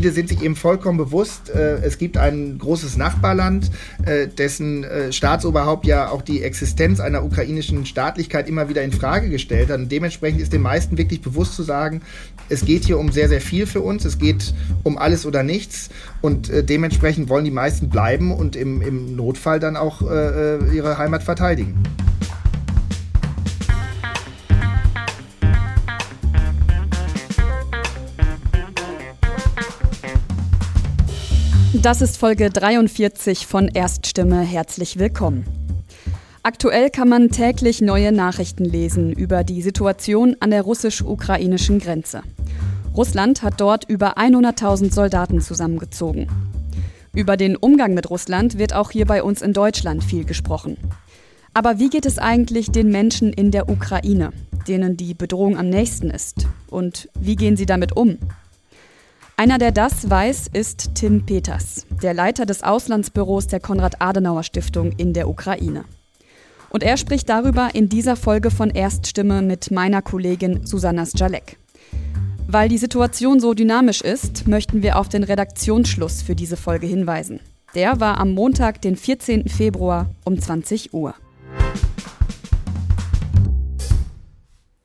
viele sind sich eben vollkommen bewusst, äh, es gibt ein großes Nachbarland, äh, dessen äh, Staatsoberhaupt ja auch die Existenz einer ukrainischen Staatlichkeit immer wieder in Frage gestellt hat. Und dementsprechend ist den meisten wirklich bewusst zu sagen, es geht hier um sehr, sehr viel für uns, es geht um alles oder nichts. Und äh, dementsprechend wollen die meisten bleiben und im, im Notfall dann auch äh, äh ihre Heimat verteidigen. Das ist Folge 43 von Erststimme. Herzlich willkommen. Aktuell kann man täglich neue Nachrichten lesen über die Situation an der russisch-ukrainischen Grenze. Russland hat dort über 100.000 Soldaten zusammengezogen. Über den Umgang mit Russland wird auch hier bei uns in Deutschland viel gesprochen. Aber wie geht es eigentlich den Menschen in der Ukraine, denen die Bedrohung am nächsten ist? Und wie gehen sie damit um? Einer, der das weiß, ist Tim Peters, der Leiter des Auslandsbüros der Konrad-Adenauer-Stiftung in der Ukraine. Und er spricht darüber in dieser Folge von Erststimme mit meiner Kollegin Susanna Sjalek. Weil die Situation so dynamisch ist, möchten wir auf den Redaktionsschluss für diese Folge hinweisen. Der war am Montag, den 14. Februar um 20 Uhr.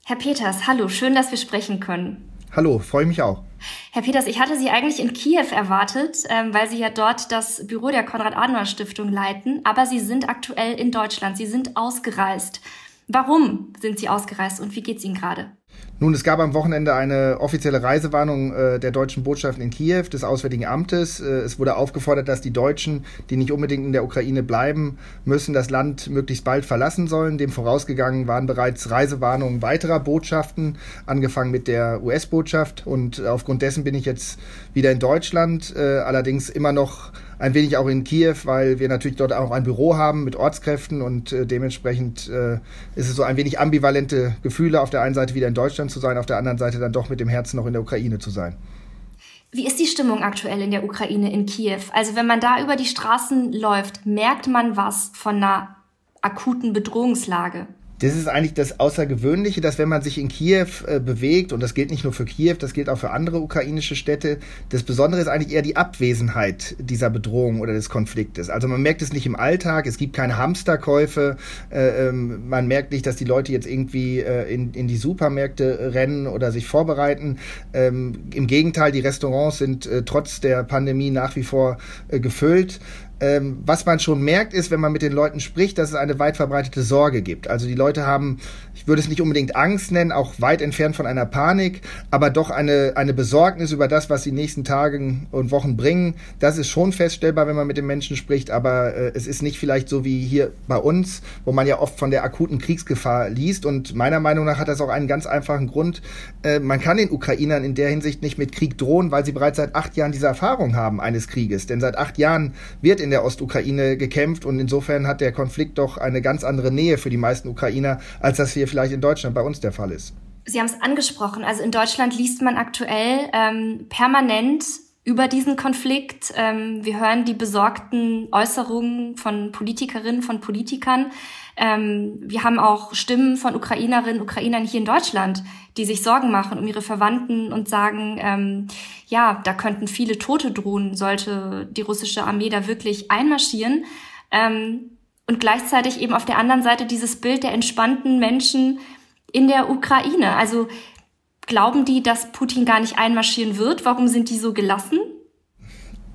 Herr Peters, hallo, schön, dass wir sprechen können. Hallo, freue mich auch. Herr Peters, ich hatte Sie eigentlich in Kiew erwartet, ähm, weil Sie ja dort das Büro der Konrad-Adenauer-Stiftung leiten, aber Sie sind aktuell in Deutschland. Sie sind ausgereist. Warum sind Sie ausgereist und wie geht es Ihnen gerade? Nun, es gab am Wochenende eine offizielle Reisewarnung äh, der deutschen Botschaft in Kiew, des Auswärtigen Amtes. Äh, es wurde aufgefordert, dass die Deutschen, die nicht unbedingt in der Ukraine bleiben müssen, das Land möglichst bald verlassen sollen. Dem vorausgegangen waren bereits Reisewarnungen weiterer Botschaften, angefangen mit der US-Botschaft. Und aufgrund dessen bin ich jetzt wieder in Deutschland, äh, allerdings immer noch ein wenig auch in Kiew, weil wir natürlich dort auch ein Büro haben mit Ortskräften und äh, dementsprechend äh, ist es so ein wenig ambivalente Gefühle, auf der einen Seite wieder in Deutschland zu sein, auf der anderen Seite dann doch mit dem Herzen noch in der Ukraine zu sein. Wie ist die Stimmung aktuell in der Ukraine, in Kiew? Also wenn man da über die Straßen läuft, merkt man was von einer akuten Bedrohungslage? Das ist eigentlich das Außergewöhnliche, dass wenn man sich in Kiew äh, bewegt, und das gilt nicht nur für Kiew, das gilt auch für andere ukrainische Städte, das Besondere ist eigentlich eher die Abwesenheit dieser Bedrohung oder des Konfliktes. Also man merkt es nicht im Alltag, es gibt keine Hamsterkäufe, äh, ähm, man merkt nicht, dass die Leute jetzt irgendwie äh, in, in die Supermärkte rennen oder sich vorbereiten. Ähm, Im Gegenteil, die Restaurants sind äh, trotz der Pandemie nach wie vor äh, gefüllt. Ähm, was man schon merkt, ist, wenn man mit den Leuten spricht, dass es eine weit verbreitete Sorge gibt. Also die Leute haben, ich würde es nicht unbedingt Angst nennen, auch weit entfernt von einer Panik, aber doch eine, eine Besorgnis über das, was die nächsten Tage und Wochen bringen. Das ist schon feststellbar, wenn man mit den Menschen spricht, aber äh, es ist nicht vielleicht so wie hier bei uns, wo man ja oft von der akuten Kriegsgefahr liest. Und meiner Meinung nach hat das auch einen ganz einfachen Grund. Äh, man kann den Ukrainern in der Hinsicht nicht mit Krieg drohen, weil sie bereits seit acht Jahren diese Erfahrung haben eines Krieges. Denn seit acht Jahren wird in der Ostukraine gekämpft und insofern hat der Konflikt doch eine ganz andere Nähe für die meisten Ukrainer, als das hier vielleicht in Deutschland bei uns der Fall ist. Sie haben es angesprochen. Also in Deutschland liest man aktuell ähm, permanent über diesen Konflikt. Ähm, wir hören die besorgten Äußerungen von Politikerinnen, von Politikern. Ähm, wir haben auch Stimmen von Ukrainerinnen, Ukrainern hier in Deutschland, die sich Sorgen machen um ihre Verwandten und sagen, ähm, ja, da könnten viele Tote drohen, sollte die russische Armee da wirklich einmarschieren. Ähm, und gleichzeitig eben auf der anderen Seite dieses Bild der entspannten Menschen in der Ukraine. Also glauben die, dass Putin gar nicht einmarschieren wird? Warum sind die so gelassen?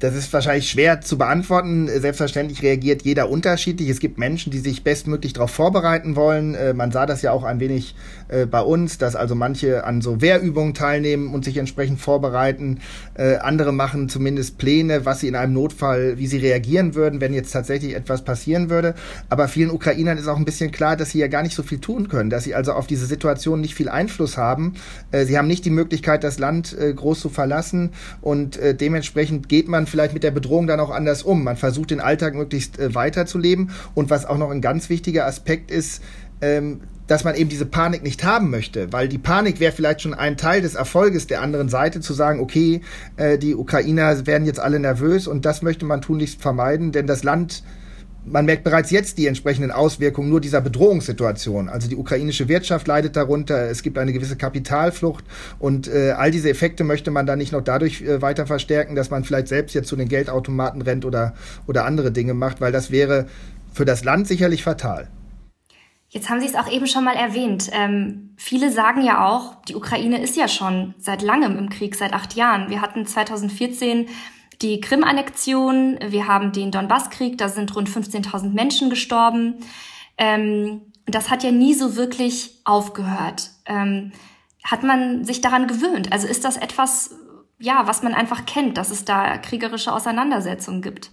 Das ist wahrscheinlich schwer zu beantworten. Selbstverständlich reagiert jeder unterschiedlich. Es gibt Menschen, die sich bestmöglich darauf vorbereiten wollen. Äh, man sah das ja auch ein wenig äh, bei uns, dass also manche an so Wehrübungen teilnehmen und sich entsprechend vorbereiten. Äh, andere machen zumindest Pläne, was sie in einem Notfall, wie sie reagieren würden, wenn jetzt tatsächlich etwas passieren würde. Aber vielen Ukrainern ist auch ein bisschen klar, dass sie ja gar nicht so viel tun können, dass sie also auf diese Situation nicht viel Einfluss haben. Sie haben nicht die Möglichkeit, das Land groß zu verlassen und dementsprechend geht man vielleicht mit der Bedrohung dann auch anders um. Man versucht den Alltag möglichst äh, weiterzuleben. Und was auch noch ein ganz wichtiger Aspekt ist, ähm, dass man eben diese Panik nicht haben möchte, weil die Panik wäre vielleicht schon ein Teil des Erfolges der anderen Seite, zu sagen, okay, äh, die Ukrainer werden jetzt alle nervös und das möchte man tunlichst vermeiden, denn das Land man merkt bereits jetzt die entsprechenden Auswirkungen nur dieser Bedrohungssituation. Also die ukrainische Wirtschaft leidet darunter, es gibt eine gewisse Kapitalflucht und äh, all diese Effekte möchte man dann nicht noch dadurch äh, weiter verstärken, dass man vielleicht selbst jetzt zu den Geldautomaten rennt oder, oder andere Dinge macht, weil das wäre für das Land sicherlich fatal. Jetzt haben Sie es auch eben schon mal erwähnt. Ähm, viele sagen ja auch, die Ukraine ist ja schon seit langem im Krieg, seit acht Jahren. Wir hatten 2014 die Krim-Annexion, wir haben den Donbasskrieg, da sind rund 15.000 Menschen gestorben. Ähm, das hat ja nie so wirklich aufgehört. Ähm, hat man sich daran gewöhnt? Also ist das etwas, ja, was man einfach kennt, dass es da kriegerische Auseinandersetzungen gibt?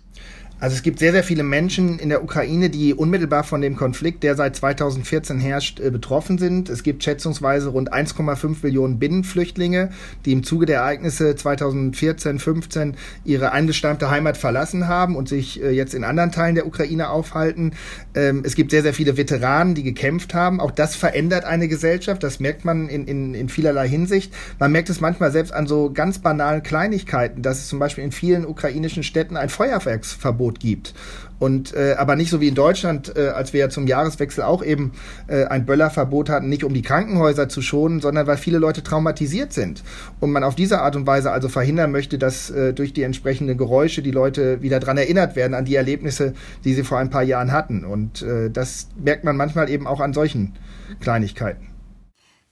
Also es gibt sehr, sehr viele Menschen in der Ukraine, die unmittelbar von dem Konflikt, der seit 2014 herrscht, äh, betroffen sind. Es gibt schätzungsweise rund 1,5 Millionen Binnenflüchtlinge, die im Zuge der Ereignisse 2014, 15 ihre eingestammte Heimat verlassen haben und sich äh, jetzt in anderen Teilen der Ukraine aufhalten. Ähm, es gibt sehr, sehr viele Veteranen, die gekämpft haben. Auch das verändert eine Gesellschaft. Das merkt man in, in, in vielerlei Hinsicht. Man merkt es manchmal selbst an so ganz banalen Kleinigkeiten, dass es zum Beispiel in vielen ukrainischen Städten ein Feuerwerksverbot Angebot gibt. Und äh, aber nicht so wie in Deutschland, äh, als wir ja zum Jahreswechsel auch eben äh, ein Böllerverbot hatten, nicht um die Krankenhäuser zu schonen, sondern weil viele Leute traumatisiert sind. Und man auf diese Art und Weise also verhindern möchte, dass äh, durch die entsprechenden Geräusche die Leute wieder dran erinnert werden an die Erlebnisse, die sie vor ein paar Jahren hatten. Und äh, das merkt man manchmal eben auch an solchen Kleinigkeiten.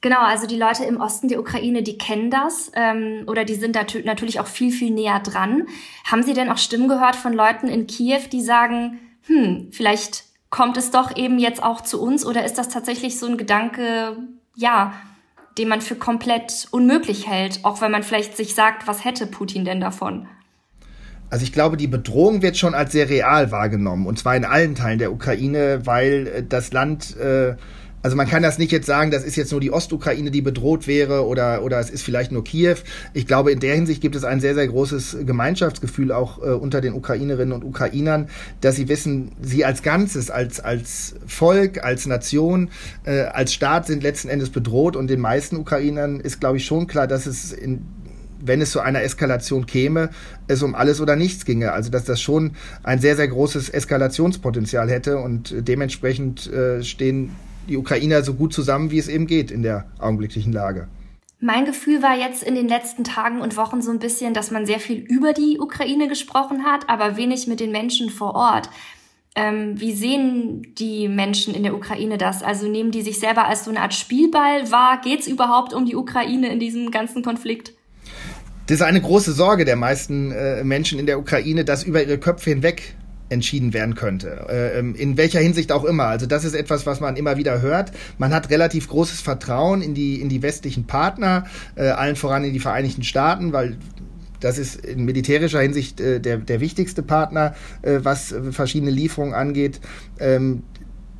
Genau, also die Leute im Osten der Ukraine, die kennen das ähm, oder die sind natürlich auch viel, viel näher dran. Haben Sie denn auch Stimmen gehört von Leuten in Kiew, die sagen, hm, vielleicht kommt es doch eben jetzt auch zu uns oder ist das tatsächlich so ein Gedanke, ja, den man für komplett unmöglich hält, auch wenn man vielleicht sich sagt, was hätte Putin denn davon? Also ich glaube, die Bedrohung wird schon als sehr real wahrgenommen, und zwar in allen Teilen der Ukraine, weil äh, das Land äh, also man kann das nicht jetzt sagen, das ist jetzt nur die Ostukraine, die bedroht wäre oder, oder es ist vielleicht nur Kiew. Ich glaube, in der Hinsicht gibt es ein sehr, sehr großes Gemeinschaftsgefühl auch äh, unter den Ukrainerinnen und Ukrainern, dass sie wissen, sie als Ganzes, als, als Volk, als Nation, äh, als Staat sind letzten Endes bedroht und den meisten Ukrainern ist, glaube ich, schon klar, dass es in wenn es zu einer Eskalation käme, es um alles oder nichts ginge. Also dass das schon ein sehr, sehr großes Eskalationspotenzial hätte und dementsprechend äh, stehen die Ukrainer so gut zusammen, wie es eben geht in der augenblicklichen Lage. Mein Gefühl war jetzt in den letzten Tagen und Wochen so ein bisschen, dass man sehr viel über die Ukraine gesprochen hat, aber wenig mit den Menschen vor Ort. Ähm, wie sehen die Menschen in der Ukraine das? Also nehmen die sich selber als so eine Art Spielball wahr? Geht es überhaupt um die Ukraine in diesem ganzen Konflikt? Das ist eine große Sorge der meisten äh, Menschen in der Ukraine, dass über ihre Köpfe hinweg entschieden werden könnte. Äh, ähm, in welcher Hinsicht auch immer. Also das ist etwas, was man immer wieder hört. Man hat relativ großes Vertrauen in die, in die westlichen Partner, äh, allen voran in die Vereinigten Staaten, weil das ist in militärischer Hinsicht äh, der, der wichtigste Partner, was verschiedene Lieferungen angeht. Ähm,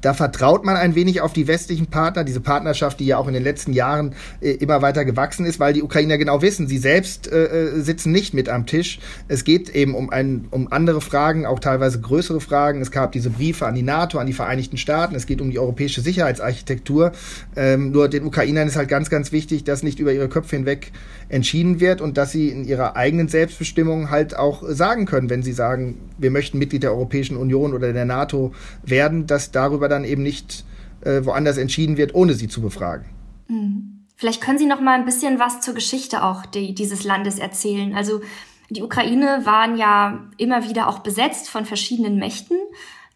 da vertraut man ein wenig auf die westlichen Partner, diese Partnerschaft, die ja auch in den letzten Jahren äh, immer weiter gewachsen ist, weil die Ukrainer genau wissen, sie selbst äh, äh, sitzen nicht mit am Tisch. Es geht eben um, ein, um andere Fragen, auch teilweise größere Fragen. Es gab diese Briefe an die NATO, an die Vereinigten Staaten. Es geht um die europäische Sicherheitsarchitektur. Ähm, nur den Ukrainern ist halt ganz, ganz wichtig, dass nicht über ihre Köpfe hinweg entschieden wird und dass sie in ihrer eigenen Selbstbestimmung halt auch sagen können, wenn sie sagen, wir möchten Mitglied der Europäischen Union oder der NATO werden, dass darüber dann eben nicht äh, woanders entschieden wird, ohne sie zu befragen. Mhm. Vielleicht können Sie noch mal ein bisschen was zur Geschichte auch die, dieses Landes erzählen. Also die Ukraine waren ja immer wieder auch besetzt von verschiedenen Mächten.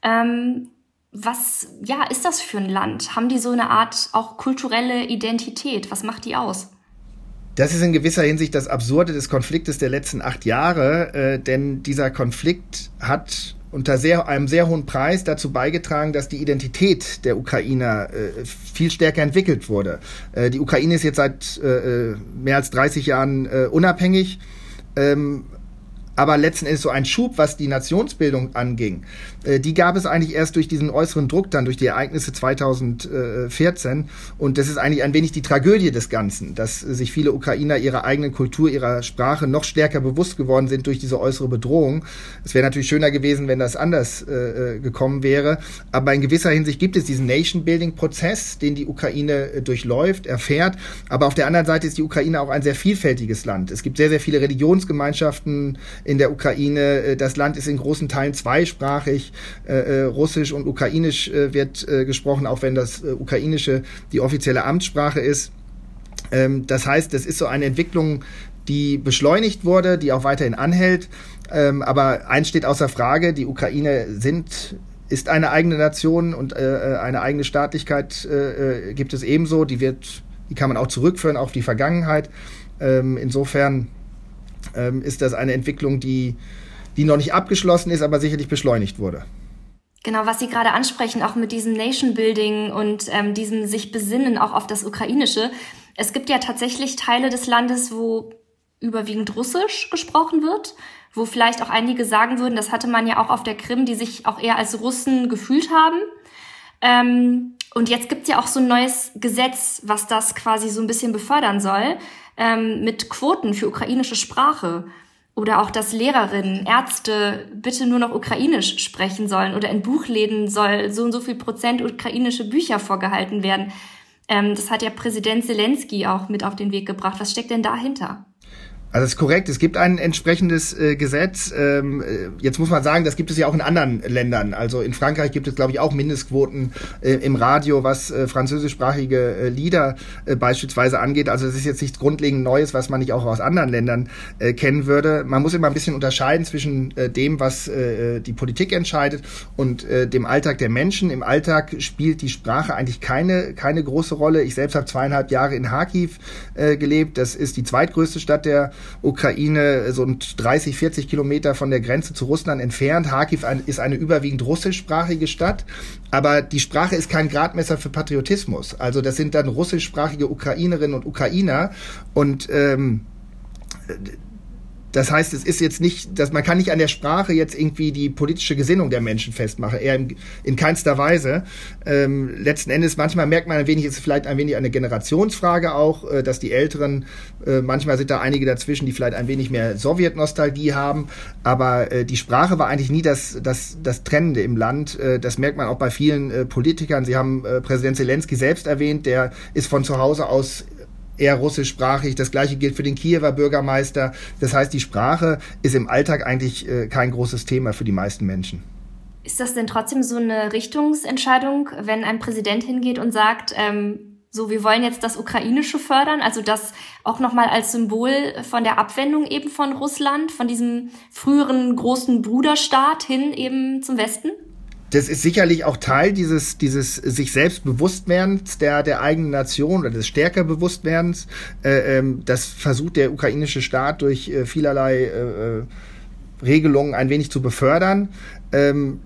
Ähm, was ja ist das für ein Land? Haben die so eine Art auch kulturelle Identität? Was macht die aus? Das ist in gewisser Hinsicht das Absurde des Konfliktes der letzten acht Jahre, äh, denn dieser Konflikt hat unter sehr, einem sehr hohen Preis dazu beigetragen, dass die Identität der Ukrainer äh, viel stärker entwickelt wurde. Äh, die Ukraine ist jetzt seit äh, äh mehr als 30 Jahren äh, unabhängig. Ähm, aber letzten Endes so ein Schub, was die Nationsbildung anging, äh, die gab es eigentlich erst durch diesen äußeren Druck dann, durch die Ereignisse 2014. Und das ist eigentlich ein wenig die Tragödie des Ganzen, dass sich viele Ukrainer ihrer eigenen Kultur, ihrer Sprache noch stärker bewusst geworden sind durch diese äußere Bedrohung. Es wäre natürlich schöner gewesen, wenn das anders äh, äh, gekommen wäre. Aber in gewisser Hinsicht gibt es diesen Nation-Building-Prozess, den die Ukraine äh, durchläuft, erfährt. Aber auf der anderen Seite ist die Ukraine auch ein sehr vielfältiges Land. Es gibt sehr, sehr viele Religionsgemeinschaften in der Ukraine. Das Land ist in großen Teilen zweisprachig. Russisch und Ukrainisch wird gesprochen, auch wenn das Ukrainische die offizielle Amtssprache ist. Ähm, das heißt, das ist so eine Entwicklung, die beschleunigt wurde, die auch weiterhin anhält. Ähm, aber eins steht außer Frage, die Ukraine sind ist eine eigene Nation und äh, äh eine eigene Staatlichkeit äh, äh, gibt es ebenso. Die wird, die kann man auch zurückführen auf die Vergangenheit. Ähm, insofern ähm, ist das eine Entwicklung, die, die noch nicht abgeschlossen ist, aber sicherlich beschleunigt wurde. Genau, was Sie gerade ansprechen, auch mit diesem Nation Building und ähm, diesem sich besinnen auch auf das Ukrainische. Es gibt ja tatsächlich Teile des Landes, wo überwiegend Russisch gesprochen wird, wo vielleicht auch einige sagen würden, das hatte man ja auch auf der Krim, die sich auch eher als Russen gefühlt haben. Ähm, und jetzt gibt's ja auch so ein neues Gesetz, was das quasi so ein bisschen befördern soll, ähm, mit Quoten für ukrainische Sprache. Oder auch, dass Lehrerinnen, Ärzte bitte nur noch Ukrainisch sprechen sollen oder in Buchläden soll so und so viel Prozent ukrainische Bücher vorgehalten werden. Ähm, das hat ja Präsident Zelensky auch mit auf den Weg gebracht. Was steckt denn dahinter? Also das ist korrekt, es gibt ein entsprechendes äh, Gesetz. Ähm, äh, jetzt muss man sagen, das gibt es ja auch in anderen Ländern. Also in Frankreich gibt es, glaube ich, auch Mindestquoten äh, im Radio, was äh, französischsprachige äh, Lieder äh, beispielsweise angeht. Also das ist jetzt nichts grundlegend Neues, was man nicht auch aus anderen Ländern äh, kennen würde. Man muss immer ein bisschen unterscheiden zwischen äh, dem, was äh, die Politik entscheidet und äh, dem Alltag der Menschen. Im Alltag spielt die Sprache eigentlich keine, keine große Rolle. Ich selbst habe zweieinhalb Jahre in Kharkiv äh, gelebt. Das ist die zweitgrößte Stadt der Ukraine, so 30, 40 Kilometer von der Grenze zu Russland entfernt. Kharkiv ist eine überwiegend russischsprachige Stadt, aber die Sprache ist kein Gradmesser für Patriotismus. Also das sind dann russischsprachige Ukrainerinnen und Ukrainer und ähm, das heißt, es ist jetzt nicht, dass man kann nicht an der Sprache jetzt irgendwie die politische Gesinnung der Menschen festmachen, eher in, in keinster Weise. Ähm, letzten Endes, manchmal merkt man ein wenig, ist vielleicht ein wenig eine Generationsfrage auch, äh, dass die Älteren, äh, manchmal sind da einige dazwischen, die vielleicht ein wenig mehr Sowjetnostalgie haben, aber äh, die Sprache war eigentlich nie das, das, das Trennende im Land. Äh, das merkt man auch bei vielen äh, Politikern. Sie haben äh, Präsident Zelensky selbst erwähnt, der ist von zu Hause aus eher russischsprachig. Das gleiche gilt für den Kiewer Bürgermeister. Das heißt, die Sprache ist im Alltag eigentlich äh, kein großes Thema für die meisten Menschen. Ist das denn trotzdem so eine Richtungsentscheidung, wenn ein Präsident hingeht und sagt, ähm, so, wir wollen jetzt das Ukrainische fördern, also das auch nochmal als Symbol von der Abwendung eben von Russland, von diesem früheren großen Bruderstaat hin eben zum Westen? Das ist sicherlich auch Teil dieses, dieses sich selbst Bewusstwerdens der, der eigenen Nation oder des stärker Bewusstwerdens. Äh, ähm, das versucht der ukrainische Staat durch äh, vielerlei äh, Regelungen ein wenig zu befördern. Ähm,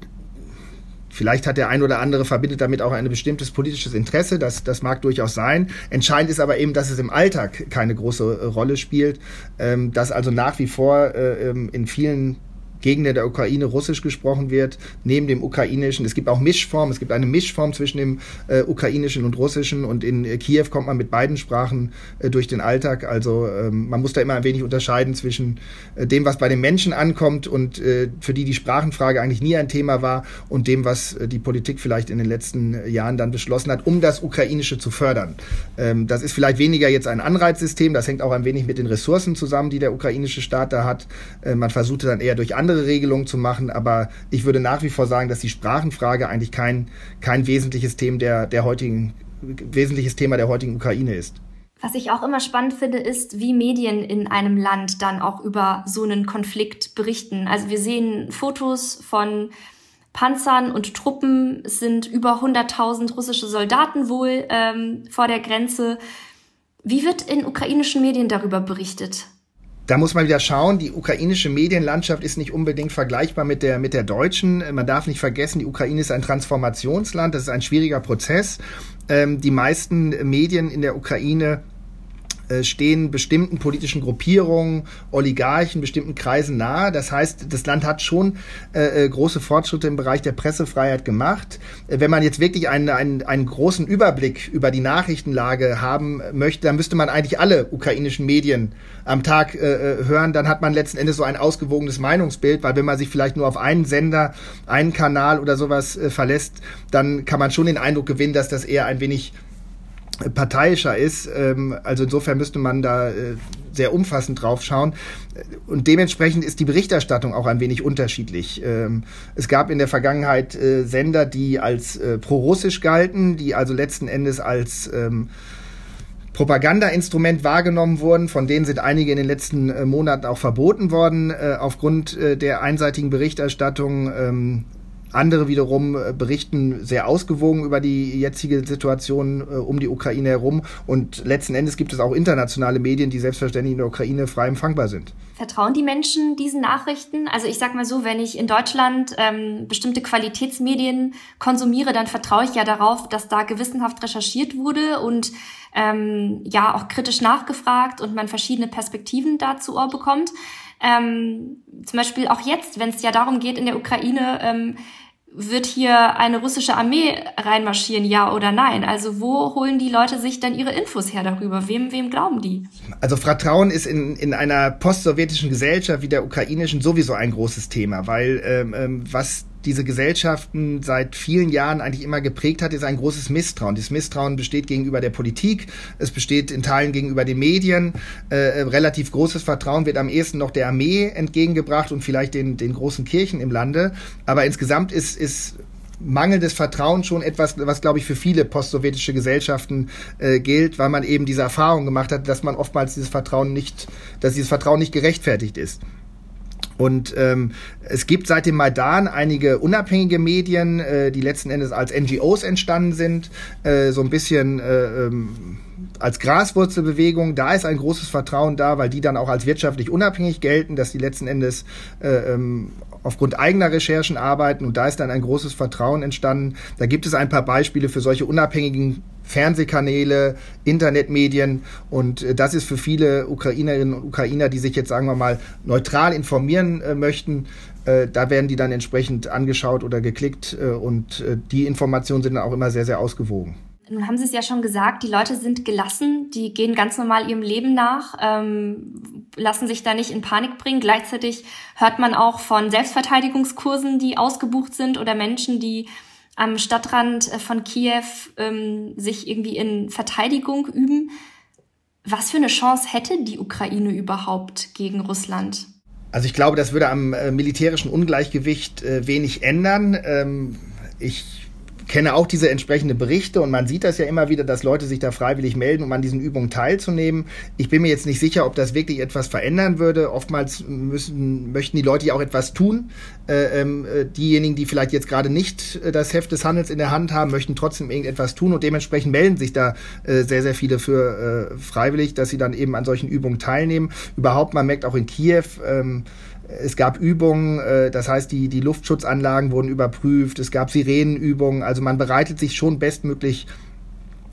Vielleicht hat der ein oder andere verbindet damit auch ein bestimmtes politisches Interesse, das, das mag durchaus sein. Entscheidend ist aber eben, dass es im Alltag keine große Rolle spielt, ähm, dass also nach wie vor in vielen Gegenden der Ukraine Russisch gesprochen wird, neben dem Ukrainischen. Es gibt auch Mischformen, es gibt eine Mischform zwischen dem äh, Ukrainischen und Russischen und in äh, Kiew kommt man mit beiden Sprachen äh, durch den Alltag. Also ähm, man muss da immer ein wenig unterscheiden zwischen äh, dem, was bei den Menschen ankommt und äh, für die die Sprachenfrage eigentlich nie ein Thema war und dem, was äh, die Politik vielleicht in den letzten Jahren dann beschlossen hat, um das Ukrainische zu fördern. Ähm, das ist vielleicht weniger jetzt ein Anreizsystem, das hängt auch ein wenig mit den Ressourcen zusammen, die der ukrainische Staat da hat. man versuchte dann eher durch andere andere Regelungen zu machen, aber ich würde nach wie vor sagen, dass die Sprachenfrage eigentlich kein, kein wesentliches Thema der, der heutigen, wesentliches Thema der heutigen Ukraine ist. Was ich auch immer spannend finde, ist, wie Medien in einem Land dann auch über so einen Konflikt berichten. Also wir sehen Fotos von Panzern und Truppen. Es sind über 100.000 russische Soldaten wohl ähm, vor der Grenze. Wie wird in ukrainischen Medien darüber berichtet? Da muss man wieder schauen, die ukrainische Medienlandschaft ist nicht unbedingt vergleichbar mit der, mit der deutschen. Man darf nicht vergessen, die Ukraine ist ein Transformationsland, das ist ein schwieriger Prozess. Ähm, die meisten Medien in der Ukraine stehen bestimmten politischen Gruppierungen, Oligarchen, bestimmten Kreisen nahe. Das heißt, das Land hat schon äh, äh große Fortschritte im Bereich der Pressefreiheit gemacht. Äh, wenn man jetzt wirklich einen, einen, einen großen Überblick über die Nachrichtenlage haben möchte, dann müsste man eigentlich alle ukrainischen Medien am Tag äh, hören. Dann hat man letzten Endes so ein ausgewogenes Meinungsbild, weil wenn man sich vielleicht nur auf einen Sender, einen Kanal oder sowas äh, verlässt, dann kann man schon den Eindruck gewinnen, dass das eher ein wenig parteiischer ist. Ähm, also insofern müsste man da äh, sehr umfassend drauf schauen. Und dementsprechend ist die Berichterstattung auch ein wenig unterschiedlich. Ähm, es gab in der Vergangenheit äh, Sender, die als äh, pro-russisch galten, die also letzten Endes als ähm, Propagandainstrument wahrgenommen wurden. Von denen sind einige in den letzten Monaten auch verboten worden aufgrund der einseitigen Berichterstattung. Andere wiederum äh, berichten sehr ausgewogen über die jetzige Situation äh, um die Ukraine herum. Und letzten Endes gibt es auch internationale Medien, die selbstverständlich in der Ukraine frei empfangbar sind. Vertrauen die Menschen diesen Nachrichten? Also ich sag mal so, wenn ich in Deutschland ähm, bestimmte Qualitätsmedien konsumiere, dann vertraue ich ja darauf, dass da gewissenhaft recherchiert wurde und ähm, ja auch kritisch nachgefragt und man verschiedene Perspektiven dazu bekommt. Ähm, zum Beispiel auch jetzt, wenn es ja darum geht, in der Ukraine ähm, wird hier eine russische Armee reinmarschieren, ja oder nein? Also wo holen die Leute sich dann ihre Infos her darüber? Wem, wem glauben die? Also Vertrauen ist in, in einer postsowjetischen Gesellschaft wie der ukrainischen sowieso ein großes Thema, weil ähm, ähm was diese Gesellschaften seit vielen Jahren eigentlich immer geprägt hat, ist ein großes Misstrauen. Dieses Misstrauen besteht gegenüber der Politik, es besteht in Teilen gegenüber den Medien. Äh, äh, relativ großes Vertrauen wird am ehesten noch der Armee entgegengebracht und vielleicht den, den großen Kirchen im Lande. Aber insgesamt ist, ist mangelndes Vertrauen schon etwas, was, glaube ich, für viele postsowjetische Gesellschaften äh, gilt, weil man eben diese Erfahrung gemacht hat, dass man oftmals dieses Vertrauen nicht, dass dieses Vertrauen nicht gerechtfertigt ist. Und ähm, es gibt seit dem Maidan einige unabhängige Medien, äh, die letzten Endes als NGOs entstanden sind, äh, so ein bisschen äh, ähm, als Graswurzelbewegung. Da ist ein großes Vertrauen da, weil die dann auch als wirtschaftlich unabhängig gelten, dass die letzten Endes äh, ähm, aufgrund eigener Recherchen arbeiten und da ist dann ein großes Vertrauen entstanden. Da gibt es ein paar Beispiele für solche unabhängigen Fernsehkanäle, Internetmedien und äh, das ist für viele Ukrainerinnen und Ukrainer, die sich jetzt sagen wir mal neutral informieren äh, möchten, äh, da werden die dann entsprechend angeschaut oder geklickt und die Informationen sind dann auch immer sehr, sehr ausgewogen. Nun haben Sie es ja schon gesagt, die Leute sind gelassen, die gehen ganz normal ihrem Leben nach, ähm, lassen sich da nicht in Panik bringen. Gleichzeitig hört man auch von Selbstverteidigungskursen, die ausgebucht sind oder Menschen, die am Stadtrand äh, von Kiew ähm, sich irgendwie in Verteidigung üben. Was für eine Chance hätte die Ukraine überhaupt gegen Russland? Also ich glaube, das würde am äh, militärischen Ungleichgewicht äh, wenig ändern. Ähm, ich kenne auch diese entsprechenden Berichte und man sieht das ja immer wieder, dass Leute sich da freiwillig melden, um an diesen Übungen teilzunehmen. Ich bin mir jetzt nicht sicher, ob das wirklich etwas verändern würde. Oftmals müssen, möchten die Leute ja auch etwas tun. Äh, ähm, äh, diejenigen, die vielleicht jetzt gerade nicht äh, das Heft des Handels in der Hand haben, möchten trotzdem irgendetwas tun und dementsprechend melden sich da äh, sehr, sehr viele für äh, freiwillig, dass sie dann eben an solchen Übungen teilnehmen. Überhaupt, man merkt auch in Kiew, ähm, es gab Übungen, äh, das heißt, die, die Luftschutzanlagen wurden überprüft, es gab Sirenenübungen, also man bereitet sich schon bestmöglich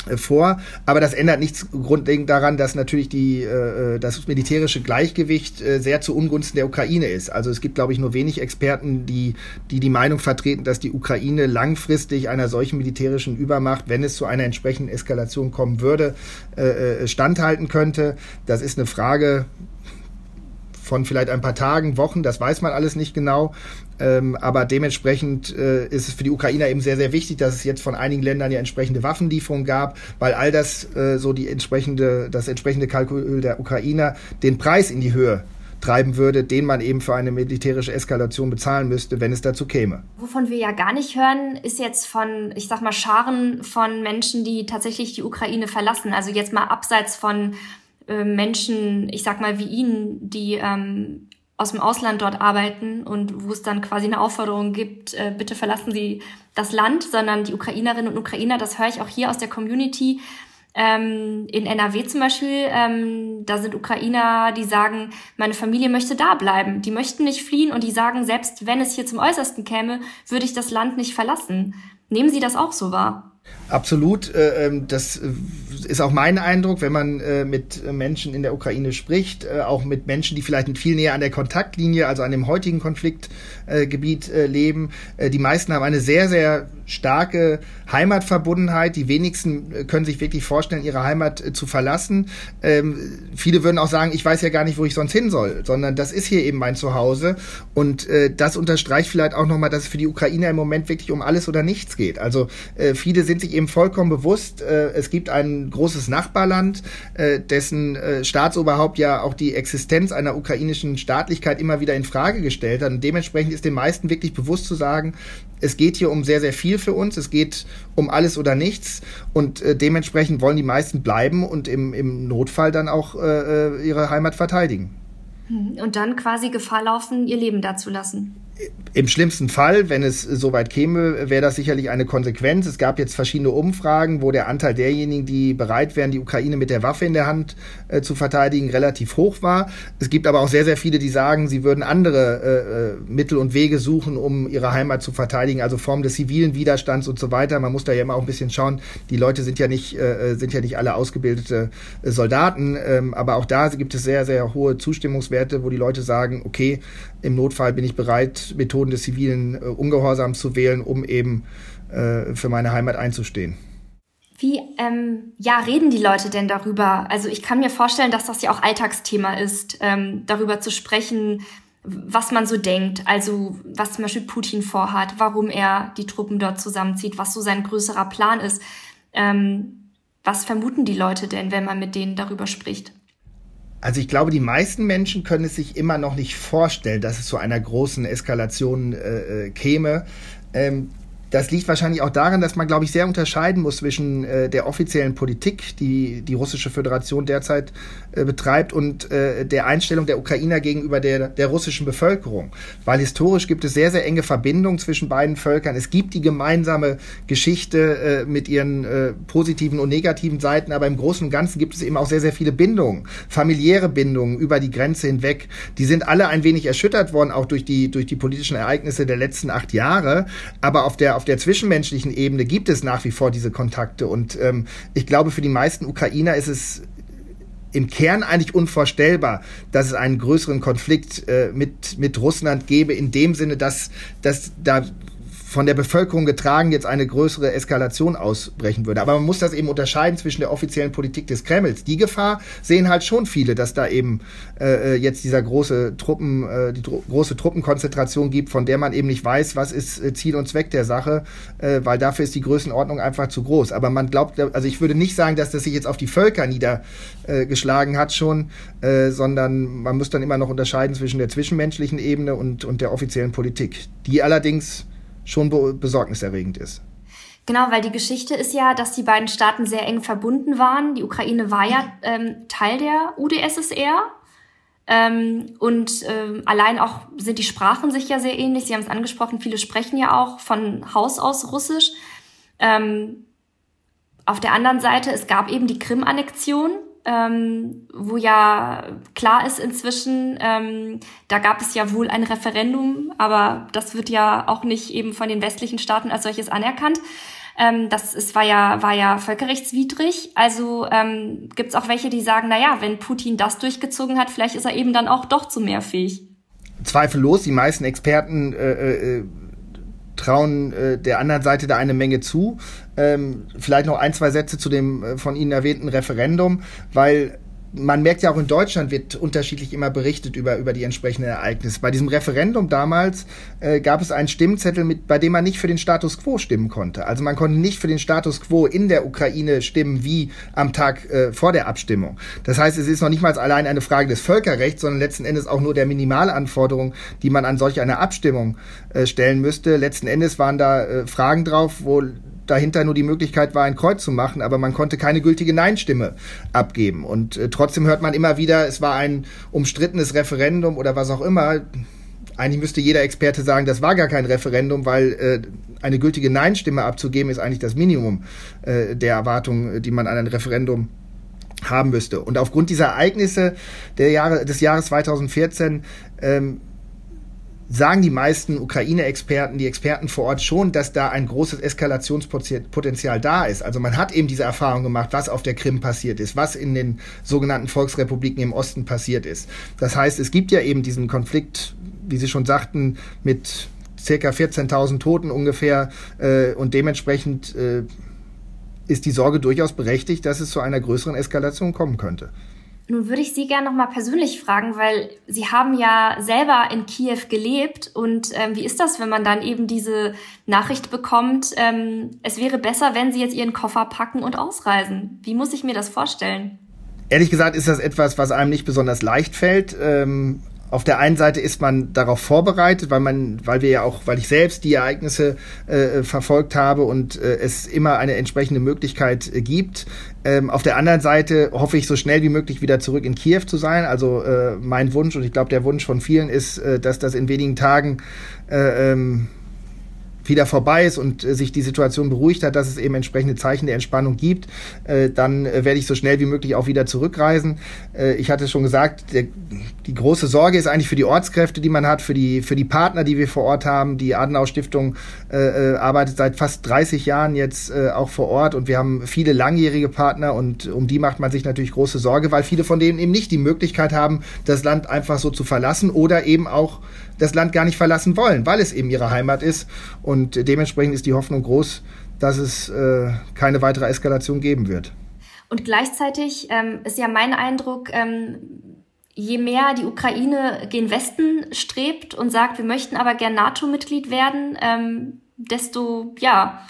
äh, vor, aber das ändert nichts grundlegend daran, dass natürlich die, äh, das militärische Gleichgewicht äh, sehr zu Ungunsten der Ukraine ist. Also es gibt, glaube ich, nur wenig Experten, die, die die Meinung vertreten, dass die Ukraine langfristig einer solchen militärischen Übermacht, wenn es zu einer entsprechenden Eskalation kommen würde, äh, äh standhalten könnte. Das ist eine Frage, von vielleicht ein paar Tagen, Wochen, das weiß man alles nicht genau. Ähm, aber dementsprechend äh, ist es für die Ukrainer eben sehr, sehr wichtig, dass es jetzt von einigen Ländern ja entsprechende Waffenlieferungen gab, weil all das äh, so die entsprechende, das entsprechende Kalkül der Ukrainer den Preis in die Höhe treiben würde, den man eben für eine militärische Eskalation bezahlen müsste, wenn es dazu käme. Wovon wir ja gar nicht hören, ist jetzt von, ich sag mal, Scharen von Menschen, die tatsächlich die Ukraine verlassen. Also jetzt mal abseits von äh, Menschen, ich sag mal wie Ihnen, die ähm, aus dem Ausland dort arbeiten und wo es dann quasi eine Aufforderung gibt, äh, bitte verlassen Sie das Land, sondern die Ukrainerinnen und Ukrainer, das höre ich auch hier aus der Community. Ähm, in NRW zum Beispiel, ähm, da sind Ukrainer, die sagen, meine Familie möchte da bleiben. Die möchten nicht fliehen und die sagen, selbst wenn es hier zum Äußersten käme, würde ich das Land nicht verlassen. Nehmen Sie das auch so wahr? Absolut. Äh, ähm, das äh, ist auch mein Eindruck, wenn man äh, mit Menschen in der Ukraine spricht, auch mit Menschen, die vielleicht viel näher an der Kontaktlinie, also an dem heutigen Konfliktgebiet leben. Die meisten haben eine sehr, sehr starke Heimatverbundenheit. Die wenigsten äh, können sich wirklich vorstellen, ihre Heimat äh, zu verlassen. Ähm, viele würden auch sagen, ich weiß ja gar nicht, wo ich sonst hin soll, sondern das ist hier eben mein Zuhause. Und äh, das unterstreicht vielleicht auch nochmal, dass es für die Ukrainer im Moment wirklich um alles oder nichts geht. Also äh, viele sind sich eben vollkommen bewusst, äh, es gibt ein großes Nachbarland, äh, dessen Staatsoberhaupt ja auch die Existenz einer ukrainischen Staatlichkeit immer wieder in Frage gestellt hat. Und dementsprechend ist den meisten wirklich bewusst zu sagen, es geht hier um sehr, sehr viel für uns. Es geht um alles oder nichts. Und äh, dementsprechend wollen die meisten bleiben und im, im Notfall dann auch äh, äh ihre Heimat verteidigen. Hm, und dann quasi Gefahr laufen, ihr Leben dazulassen im schlimmsten Fall, wenn es soweit käme, wäre das sicherlich eine Konsequenz. Es gab jetzt verschiedene Umfragen, wo der Anteil derjenigen, die bereit wären, die Ukraine mit der Waffe in der Hand äh, zu verteidigen, relativ hoch war. Es gibt aber auch sehr, sehr viele, die sagen, sie würden andere äh, äh Mittel und Wege suchen, um ihre Heimat zu verteidigen, also Form des zivilen Widerstands und so weiter. Man muss da ja immer auch ein bisschen schauen. Die Leute sind ja nicht, äh, äh sind ja nicht alle ausgebildete äh, Soldaten, ähm, aber auch da gibt es sehr, sehr hohe Zustimmungswerte, wo die Leute sagen, okay, im Notfall bin ich bereit, Methoden des zivilen äh, Ungehorsams zu wählen, um eben äh, für meine Heimat einzustehen. Wie ähm, ja, reden die Leute denn darüber? Also ich kann mir vorstellen, dass das ja auch Alltagsthema ist, ähm, darüber zu sprechen, was man so denkt, also was zum Beispiel Putin vorhat, warum er die Truppen dort zusammenzieht, was so sein größerer Plan ist. Ähm, was vermuten die Leute denn, wenn man mit denen darüber spricht? Also ich glaube, die meisten Menschen können es sich immer noch nicht vorstellen, dass es zu einer großen Eskalation äh, äh käme. Ähm, das liegt wahrscheinlich auch daran, dass man, glaube ich, sehr unterscheiden muss zwischen äh, der offiziellen Politik, die die russische Föderation derzeit äh, betreibt, und äh, der Einstellung der Ukrainer gegenüber der, der russischen Bevölkerung. Weil historisch gibt es sehr, sehr enge Verbindungen zwischen beiden Völkern. Es gibt die gemeinsame Geschichte äh, mit ihren äh, positiven und negativen Seiten, aber im Großen und Ganzen gibt es eben auch sehr, sehr viele Bindungen, familiäre Bindungen über die Grenze hinweg. Die sind alle ein wenig erschüttert worden, auch durch die, durch die politischen Ereignisse der letzten acht Jahre. Aber auf der auf der zwischenmenschlichen Ebene gibt es nach wie vor diese Kontakte. Und ähm, ich glaube, für die meisten Ukrainer ist es im Kern eigentlich unvorstellbar, dass es einen größeren Konflikt äh, mit, mit Russland gäbe, in dem Sinne, dass, dass da von der Bevölkerung getragen jetzt eine größere Eskalation ausbrechen würde. Aber man muss das eben unterscheiden zwischen der offiziellen Politik des Kremls. Die Gefahr sehen halt schon viele, dass da eben äh, jetzt dieser große Truppen, äh, die große Truppenkonzentration gibt, von der man eben nicht weiß, was ist äh, Ziel und Zweck der Sache, äh, weil dafür ist die Größenordnung einfach zu groß. Aber man glaubt, also ich würde nicht sagen, dass das sich jetzt auf die Völker niedergeschlagen hat schon, äh, sondern man muss dann immer noch unterscheiden zwischen der zwischenmenschlichen Ebene und, und der offiziellen Politik. Die allerdings schon besorgniserregend ist. Genau, weil die Geschichte ist ja, dass die beiden Staaten sehr eng verbunden waren. Die Ukraine war ja ähm, Teil der UdSSR. Ähm, und ähm, allein auch sind die Sprachen sich ja sehr ähnlich. Sie haben es angesprochen, viele sprechen ja auch von Haus aus Russisch. Ähm, auf der anderen Seite, es gab eben die Krim-Annexion ähm, wo ja klar ist inzwischen, ähm, da gab es ja wohl ein Referendum, aber das wird ja auch nicht eben von den westlichen Staaten als solches anerkannt. Ähm, das ist, war ja war ja völkerrechtswidrig. Also ähm, gibt es auch welche, die sagen, na ja, wenn Putin das durchgezogen hat, vielleicht ist er eben dann auch doch zu mehr fähig. Zweifellos, die meisten Experten äh, äh, trauen äh, der anderen Seite da eine Menge zu. Ähm, vielleicht noch ein, zwei Sätze zu dem äh, von Ihnen erwähnten Referendum, weil man merkt ja auch in Deutschland wird unterschiedlich immer berichtet über, über die entsprechenden Ereignisse. Bei diesem Referendum damals äh, gab es einen Stimmzettel, mit, bei dem man nicht für den Status quo stimmen konnte. Also man konnte nicht für den Status quo in der Ukraine stimmen wie am Tag äh, vor der Abstimmung. Das heißt, es ist noch nicht mal allein eine Frage des Völkerrechts, sondern letzten Endes auch nur der Minimalanforderungen, die man an solch eine Abstimmung äh, stellen müsste. Letzten Endes waren da äh, Fragen drauf, wo dahinter nur die Möglichkeit war, ein Kreuz zu machen, aber man konnte keine gültige Nein-Stimme abgeben. Und äh, trotzdem hört man immer wieder, es war ein umstrittenes Referendum oder was auch immer. Eigentlich müsste jeder Experte sagen, das war gar kein Referendum, weil äh, eine gültige Nein-Stimme abzugeben ist eigentlich das Minimum äh, der Erwartungen, die man an ein Referendum haben müsste. Und aufgrund dieser Ereignisse der Jahre, des Jahres 2014 ähm, sagen die meisten Ukraine-Experten, die Experten vor Ort schon, dass da ein großes Eskalationspotenzial da ist. Also man hat eben diese Erfahrung gemacht, was auf der Krim passiert ist, was in den sogenannten Volksrepubliken im Osten passiert ist. Das heißt, es gibt ja eben diesen Konflikt, wie Sie schon sagten, mit circa 14.000 Toten ungefähr äh, und dementsprechend äh, ist die Sorge durchaus berechtigt, dass es zu einer größeren Eskalation kommen könnte. Nun würde ich Sie gerne noch mal persönlich fragen, weil Sie haben ja selber in Kiew gelebt und ähm, wie ist das, wenn man dann eben diese Nachricht bekommt, ähm, es wäre besser, wenn Sie jetzt Ihren Koffer packen und ausreisen? Wie muss ich mir das vorstellen? Ehrlich gesagt ist das etwas, was einem nicht besonders leicht fällt. Ähm, auf der einen Seite ist man darauf vorbereitet, weil man, weil wir ja auch, weil ich selbst die Ereignisse äh, verfolgt habe und äh, es immer eine entsprechende Möglichkeit äh, gibt. Ähm, auf der anderen Seite hoffe ich so schnell wie möglich wieder zurück in Kiew zu sein. Also äh, mein Wunsch und ich glaube der Wunsch von vielen ist, äh, dass das in wenigen Tagen äh, ähm, wieder vorbei ist und äh, sich die Situation beruhigt hat, dass es eben entsprechende Zeichen der Entspannung gibt, äh, dann äh, werde ich so schnell wie möglich auch wieder zurückreisen. Ich hatte schon gesagt, der, die große Sorge ist eigentlich für die Ortskräfte, die man hat, für die, für die Partner, die wir vor Ort haben. Die Adenauer Stiftung äh, äh arbeitet seit fast 30 Jahren jetzt äh, auch vor Ort und wir haben viele langjährige Partner und um die macht man sich natürlich große Sorge, weil viele von denen eben nicht die Möglichkeit haben, das Land einfach so zu verlassen oder eben auch das Land gar nicht verlassen wollen, weil es eben ihre Heimat ist. Und dementsprechend ist die Hoffnung groß, dass es äh, keine weitere Eskalation geben wird. Und gleichzeitig ähm, ist ja mein Eindruck, ähm, je mehr die Ukraine gen Westen strebt und sagt, wir möchten aber gern NATO-Mitglied werden, ähm, desto ja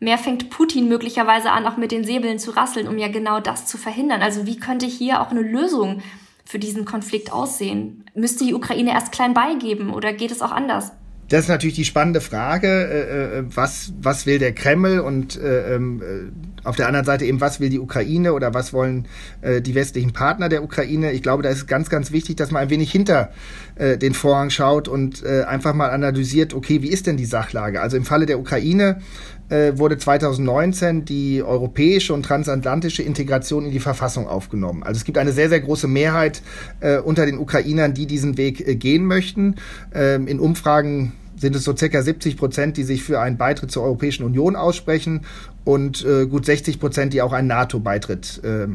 mehr fängt Putin möglicherweise an, auch mit den Säbeln zu rasseln, um ja genau das zu verhindern. Also wie könnte hier auch eine Lösung für diesen Konflikt aussehen? Müsste die Ukraine erst klein beigeben oder geht es auch anders? Das ist natürlich die spannende Frage, äh, äh, was, was will der Kreml und äh, ähm, äh, auf der anderen Seite eben, was will die Ukraine oder was wollen äh, die westlichen Partner der Ukraine. Ich glaube, da ist ganz, ganz wichtig, dass man ein wenig hinter äh, den Vorhang schaut und äh, einfach mal analysiert, okay, wie ist denn die Sachlage? Also im Falle der Ukraine äh, wurde 2019 die europäische und transatlantische Integration in die Verfassung aufgenommen. Also es gibt eine sehr, sehr große Mehrheit äh, unter den Ukrainern, die diesen Weg äh, gehen möchten. Ähm, in Umfragen sind es so circa 70 Prozent, die sich für einen Beitritt zur Europäischen Union aussprechen und äh, gut 60 Prozent, die auch einen NATO-Beitritt äh,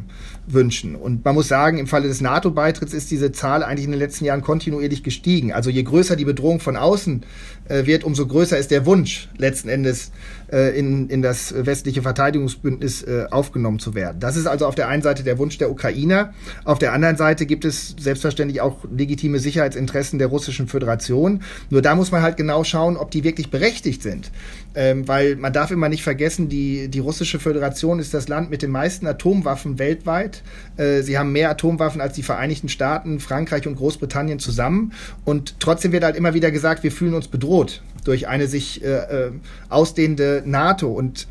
wünschen. Und man muss sagen, im Falle des NATO-Beitritts ist diese Zahl eigentlich in den letzten Jahren kontinuierlich gestiegen. Also je größer die Bedrohung von außen äh, wird, umso größer ist der Wunsch, letzten Endes äh, in, in das westliche Verteidigungsbündnis äh, aufgenommen zu werden. Das ist also auf der einen Seite der Wunsch der Ukrainer. Auf der anderen Seite gibt es selbstverständlich auch legitime Sicherheitsinteressen der Russischen Föderation. Nur da muss man halt genau schauen, ob die wirklich berechtigt sind. Ähm, weil man darf immer nicht vergessen, die, die Russische Föderation ist das Land mit den meisten Atomwaffen weltweit. Äh, sie haben mehr Atomwaffen als die Vereinigten Staaten, Frankreich und Großbritannien zusammen. Und trotzdem wird halt immer wieder gesagt, wir fühlen uns bedroht durch eine sich äh, äh, ausdehnende NATO. Und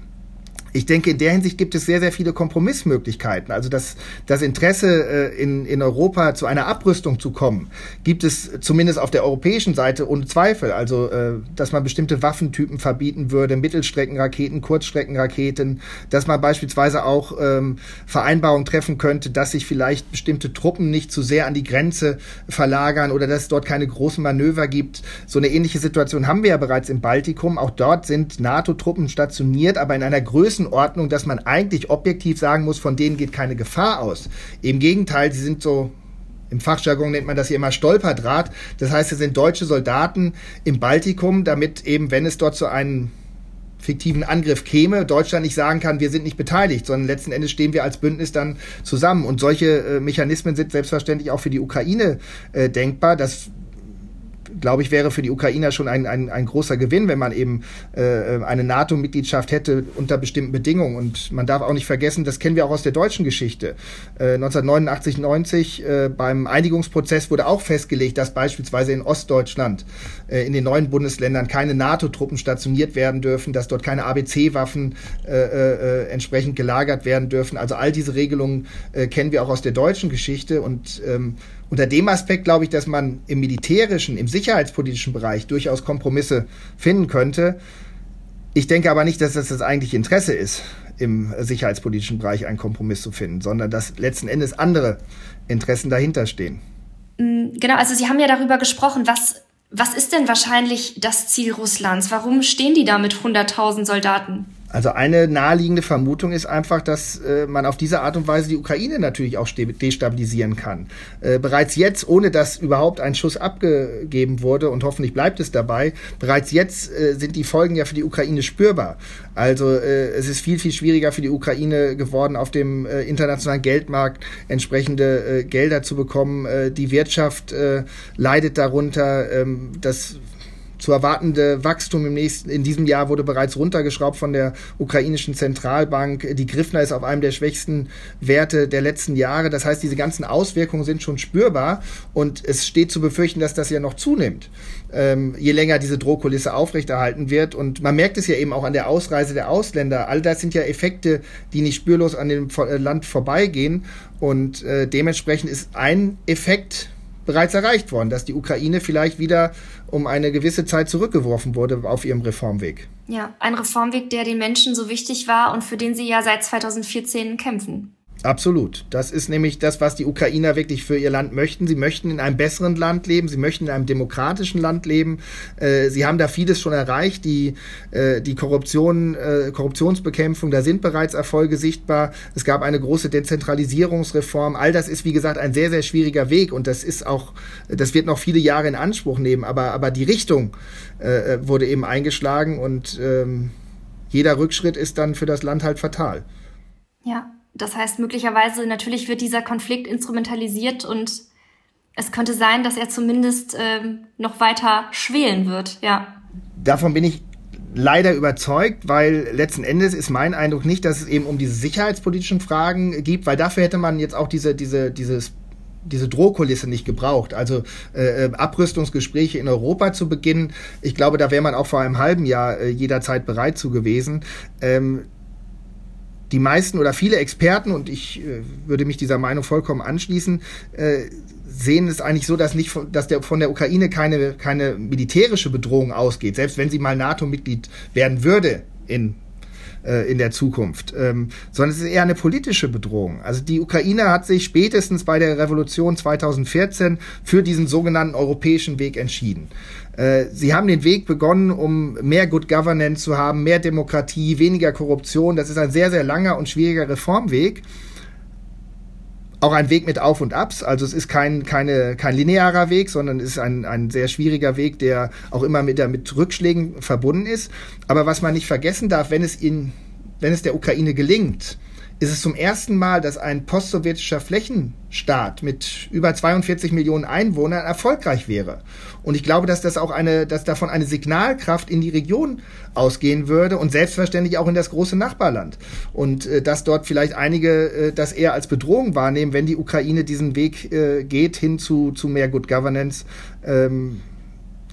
ich denke, in der Hinsicht gibt es sehr, sehr viele Kompromissmöglichkeiten. Also das, das Interesse äh, in, in Europa zu einer Abrüstung zu kommen, gibt es zumindest auf der europäischen Seite ohne Zweifel. Also äh, dass man bestimmte Waffentypen verbieten würde, Mittelstreckenraketen, Kurzstreckenraketen, dass man beispielsweise auch ähm, Vereinbarungen treffen könnte, dass sich vielleicht bestimmte Truppen nicht zu sehr an die Grenze verlagern oder dass es dort keine großen Manöver gibt. So eine ähnliche Situation haben wir ja bereits im Baltikum. Auch dort sind NATO-Truppen stationiert, aber in einer Größe Größenordnung, dass man eigentlich objektiv sagen muss, von denen geht keine Gefahr aus. Im Gegenteil, sie sind so im Fachjargon nennt man das hier immer Stolperdraht. Das heißt, es sind deutsche Soldaten im Baltikum, damit eben, wenn es dort zu einem fiktiven Angriff käme, Deutschland nicht sagen kann, wir sind nicht beteiligt, sondern letzten Endes stehen wir als Bündnis dann zusammen. Und solche äh, Mechanismen sind selbstverständlich auch für die Ukraine äh, denkbar. Das glaube ich, wäre für die Ukrainer schon ein, ein, ein großer Gewinn, wenn man eben äh, eine NATO-Mitgliedschaft hätte unter bestimmten Bedingungen. Und man darf auch nicht vergessen, das kennen wir auch aus der deutschen Geschichte. Äh, 1989, 90 äh, beim Einigungsprozess wurde auch festgelegt, dass beispielsweise in Ostdeutschland, äh, in den neuen Bundesländern keine NATO-Truppen stationiert werden dürfen, dass dort keine ABC-Waffen äh, äh, entsprechend gelagert werden dürfen. Also all diese Regelungen äh, kennen wir auch aus der deutschen Geschichte und ähm, unter dem Aspekt glaube ich, dass man im militärischen, im sicherheitspolitischen Bereich durchaus Kompromisse finden könnte. Ich denke aber nicht, dass das das eigentliche Interesse ist, im sicherheitspolitischen Bereich einen Kompromiss zu finden, sondern dass letzten Endes andere Interessen dahinter stehen. Mm, genau, also Sie haben ja darüber gesprochen, was, was ist denn wahrscheinlich das Ziel Russlands? Warum stehen die da mit 100.000 Soldaten? Also eine naheliegende Vermutung ist einfach, dass äh, man auf diese Art und Weise die Ukraine natürlich auch destabilisieren kann. Äh, bereits jetzt, ohne dass überhaupt ein Schuss abgegeben wurde und hoffentlich bleibt es dabei, bereits jetzt äh, sind die Folgen ja für die Ukraine spürbar. Also äh, es ist viel, viel schwieriger für die Ukraine geworden, auf dem äh, internationalen Geldmarkt entsprechende äh, Gelder zu bekommen. Die Wirtschaft leidet darunter. Ähm, das zu erwartende Wachstum im nächsten, in diesem Jahr wurde bereits runtergeschraubt von der ukrainischen Zentralbank. Die Griffner ist auf einem der schwächsten Werte der letzten Jahre. Das heißt, diese ganzen Auswirkungen sind schon spürbar und es steht zu befürchten, dass das ja noch zunimmt, ähm, je länger diese Drohkulisse aufrechterhalten wird. Und man merkt es ja eben auch an der Ausreise der Ausländer. All das sind ja Effekte, die nicht spürlos an dem Land vorbeigehen. Und äh, dementsprechend ist ein Effekt bereits erreicht worden, dass die Ukraine vielleicht wieder um eine gewisse Zeit zurückgeworfen wurde auf ihrem Reformweg. Ja, ein Reformweg, der den Menschen so wichtig war und für den sie ja seit 2014 kämpfen. Absolut. Das ist nämlich das, was die Ukrainer wirklich für ihr Land möchten. Sie möchten in einem besseren Land leben, sie möchten in einem demokratischen Land leben. Äh, sie haben da vieles schon erreicht. Die, äh, die Korruption, äh, Korruptionsbekämpfung, da sind bereits Erfolge sichtbar. Es gab eine große Dezentralisierungsreform. All das ist, wie gesagt, ein sehr, sehr schwieriger Weg und das ist auch, das wird noch viele Jahre in Anspruch nehmen. Aber, aber die Richtung äh, wurde eben eingeschlagen und ähm, jeder Rückschritt ist dann für das Land halt fatal. Ja, das heißt, möglicherweise natürlich wird dieser Konflikt instrumentalisiert und es könnte sein, dass er zumindest ähm, noch weiter schwelen wird, ja. Davon bin ich leider überzeugt, weil letzten Endes ist mein Eindruck nicht, dass es eben um diese sicherheitspolitischen Fragen geht, weil dafür hätte man jetzt auch diese, diese, dieses diese Drohkulisse nicht gebraucht. Also äh, äh Abrüstungsgespräche in Europa zu beginnen, ich glaube, da wäre man auch vor einem halben Jahr äh, jederzeit bereit zu gewesen. Ähm, die meisten oder viele Experten, und ich äh, würde mich dieser Meinung vollkommen anschließen, äh, sehen es eigentlich so, dass nicht von, dass der, von der Ukraine keine, keine militärische Bedrohung ausgeht, selbst wenn sie mal NATO-Mitglied werden würde in äh, in der Zukunft, ähm, sondern es ist eher eine politische Bedrohung. Also die Ukraine hat sich spätestens bei der Revolution 2014 für diesen sogenannten europäischen Weg entschieden. Äh, sie haben den Weg begonnen, um mehr Good Governance zu haben, mehr Demokratie, weniger Korruption. Das ist ein sehr, sehr langer und schwieriger Reformweg auch ein Weg mit Auf und Abs. Also es ist kein, keine, kein linearer Weg, sondern es ist ein, ein sehr schwieriger Weg, der auch immer mit, mit Rückschlägen verbunden ist. Aber was man nicht vergessen darf, wenn es, in, wenn es der Ukraine gelingt, ist es zum ersten Mal, dass ein postsowjetischer Flächenstaat mit über 42 Millionen Einwohnern erfolgreich wäre. Und ich glaube, dass das auch eine, dass davon eine Signalkraft in die Region ausgehen würde und selbstverständlich auch in das große Nachbarland. Und äh, dass dort vielleicht einige äh, das eher als Bedrohung wahrnehmen, wenn die Ukraine diesen Weg äh, geht hin zu, zu mehr Good Governance. Ähm,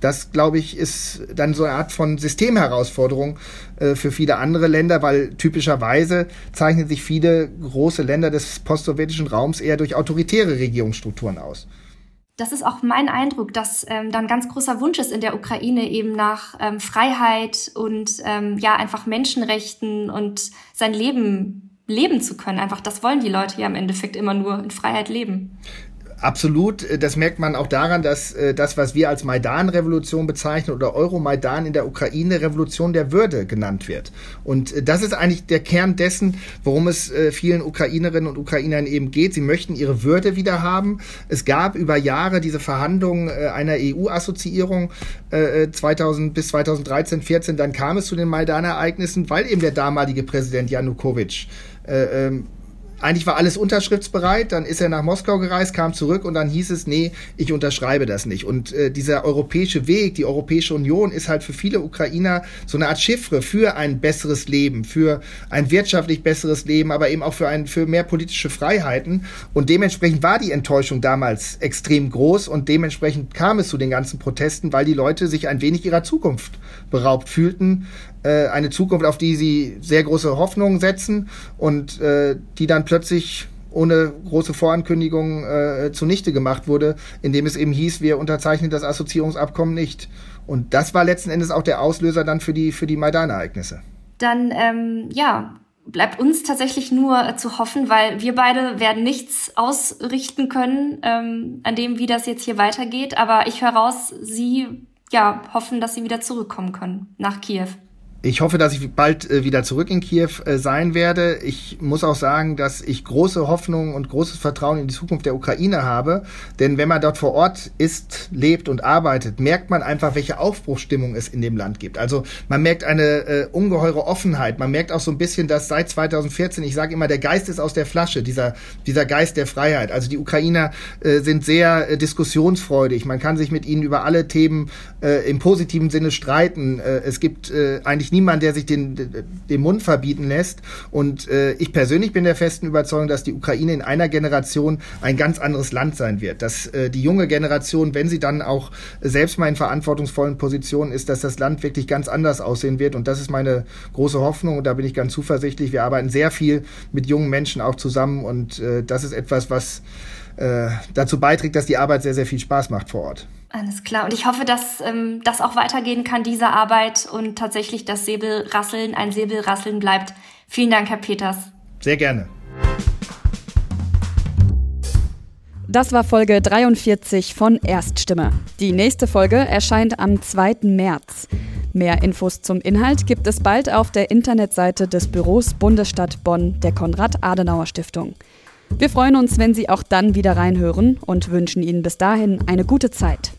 das, glaube ich, ist dann so eine Art von Systemherausforderung äh, für viele andere Länder, weil typischerweise zeichnen sich viele große Länder des postsowjetischen Raums eher durch autoritäre Regierungsstrukturen aus. Das ist auch mein Eindruck, dass ähm, dann ganz großer Wunsch ist in der Ukraine eben nach ähm, Freiheit und ähm, ja einfach Menschenrechten und sein Leben leben zu können. Einfach das wollen die Leute ja im Endeffekt immer nur in Freiheit leben. Absolut. Das merkt man auch daran, dass äh, das, was wir als Maidan-Revolution bezeichnen oder Euromaidan in der Ukraine Revolution der Würde genannt wird. Und äh, das ist eigentlich der Kern dessen, worum es äh, vielen Ukrainerinnen und Ukrainern eben geht. Sie möchten ihre Würde wieder haben. Es gab über Jahre diese Verhandlungen einer EU-Assoziierung 2000 bis 2013, 14. Dann kam es zu den Maidan-Ereignissen, weil eben der damalige Präsident Janukowitsch ähm, eigentlich war alles unterschriftsbereit, dann ist er nach Moskau gereist, kam zurück und dann hieß es, nee, ich unterschreibe das nicht. Und äh, dieser europäische Weg, die Europäische Union ist halt für viele Ukrainer so eine Art Chiffre für ein besseres Leben, für ein wirtschaftlich besseres Leben, aber eben auch für ein, für mehr politische Freiheiten. Und dementsprechend war die Enttäuschung damals extrem groß und dementsprechend kam es zu den ganzen Protesten, weil die Leute sich ein wenig ihrer Zukunft beraubt fühlten, äh, eine Zukunft, auf die sie sehr große Hoffnungen setzen und äh, die dann plötzlich ohne große Vorankündigung äh, zunichte gemacht wurde, indem es eben hieß, wir unterzeichnen das Assoziierungsabkommen nicht. Und das war letzten Endes auch der Auslöser dann für die, für die Maidan-Ereignisse. Dann, ähm, ja, bleibt uns tatsächlich nur äh, zu hoffen, weil wir beide werden nichts ausrichten können, ähm, an dem, wie das jetzt hier weitergeht. Aber ich höre raus, Sie ja, hoffen, dass Sie wieder zurückkommen können nach Kiew. Ich hoffe, dass ich bald äh, wieder zurück in Kiew äh, sein werde. Ich muss auch sagen, dass ich große Hoffnung und großes Vertrauen in die Zukunft der Ukraine habe. Denn wenn man dort vor Ort ist, lebt und arbeitet, merkt man einfach, welche Aufbruchsstimmung es in dem Land gibt. Also man merkt eine äh, ungeheure Offenheit. Man merkt auch so ein bisschen, dass seit 2014, ich sage immer, der Geist ist aus der Flasche, dieser, dieser Geist der Freiheit. Also die Ukrainer äh, sind sehr diskussionsfreudig. Man kann sich mit ihnen über alle Themen im positiven Sinne streiten. Es gibt äh, eigentlich niemand, der sich den, den Mund verbieten lässt. Und äh, ich persönlich bin der festen Überzeugung, dass die Ukraine in einer Generation ein ganz anderes Land sein wird. Dass äh, die junge Generation, wenn sie dann auch selbst mal in verantwortungsvollen Positionen ist, dass das Land wirklich ganz anders aussehen wird. Und das ist meine große Hoffnung und da bin ich ganz zuversichtlich. Wir arbeiten sehr viel mit jungen Menschen auch zusammen und äh, das ist etwas, was äh, dazu beiträgt, dass die Arbeit sehr, sehr viel Spaß macht vor Ort. Alles klar. Und ich hoffe, dass ähm, das auch weitergehen kann, diese Arbeit und tatsächlich das Säbelrasseln ein Säbelrasseln bleibt. Vielen Dank, Herr Peters. Sehr gerne. Das war Folge 43 von Erststimme. Die nächste Folge erscheint am 2. März. Mehr Infos zum Inhalt gibt es bald auf der Internetseite des Büros Bundesstadt Bonn der Konrad-Adenauer-Stiftung. Wir freuen uns, wenn Sie auch dann wieder reinhören und wünschen Ihnen bis dahin eine gute Zeit.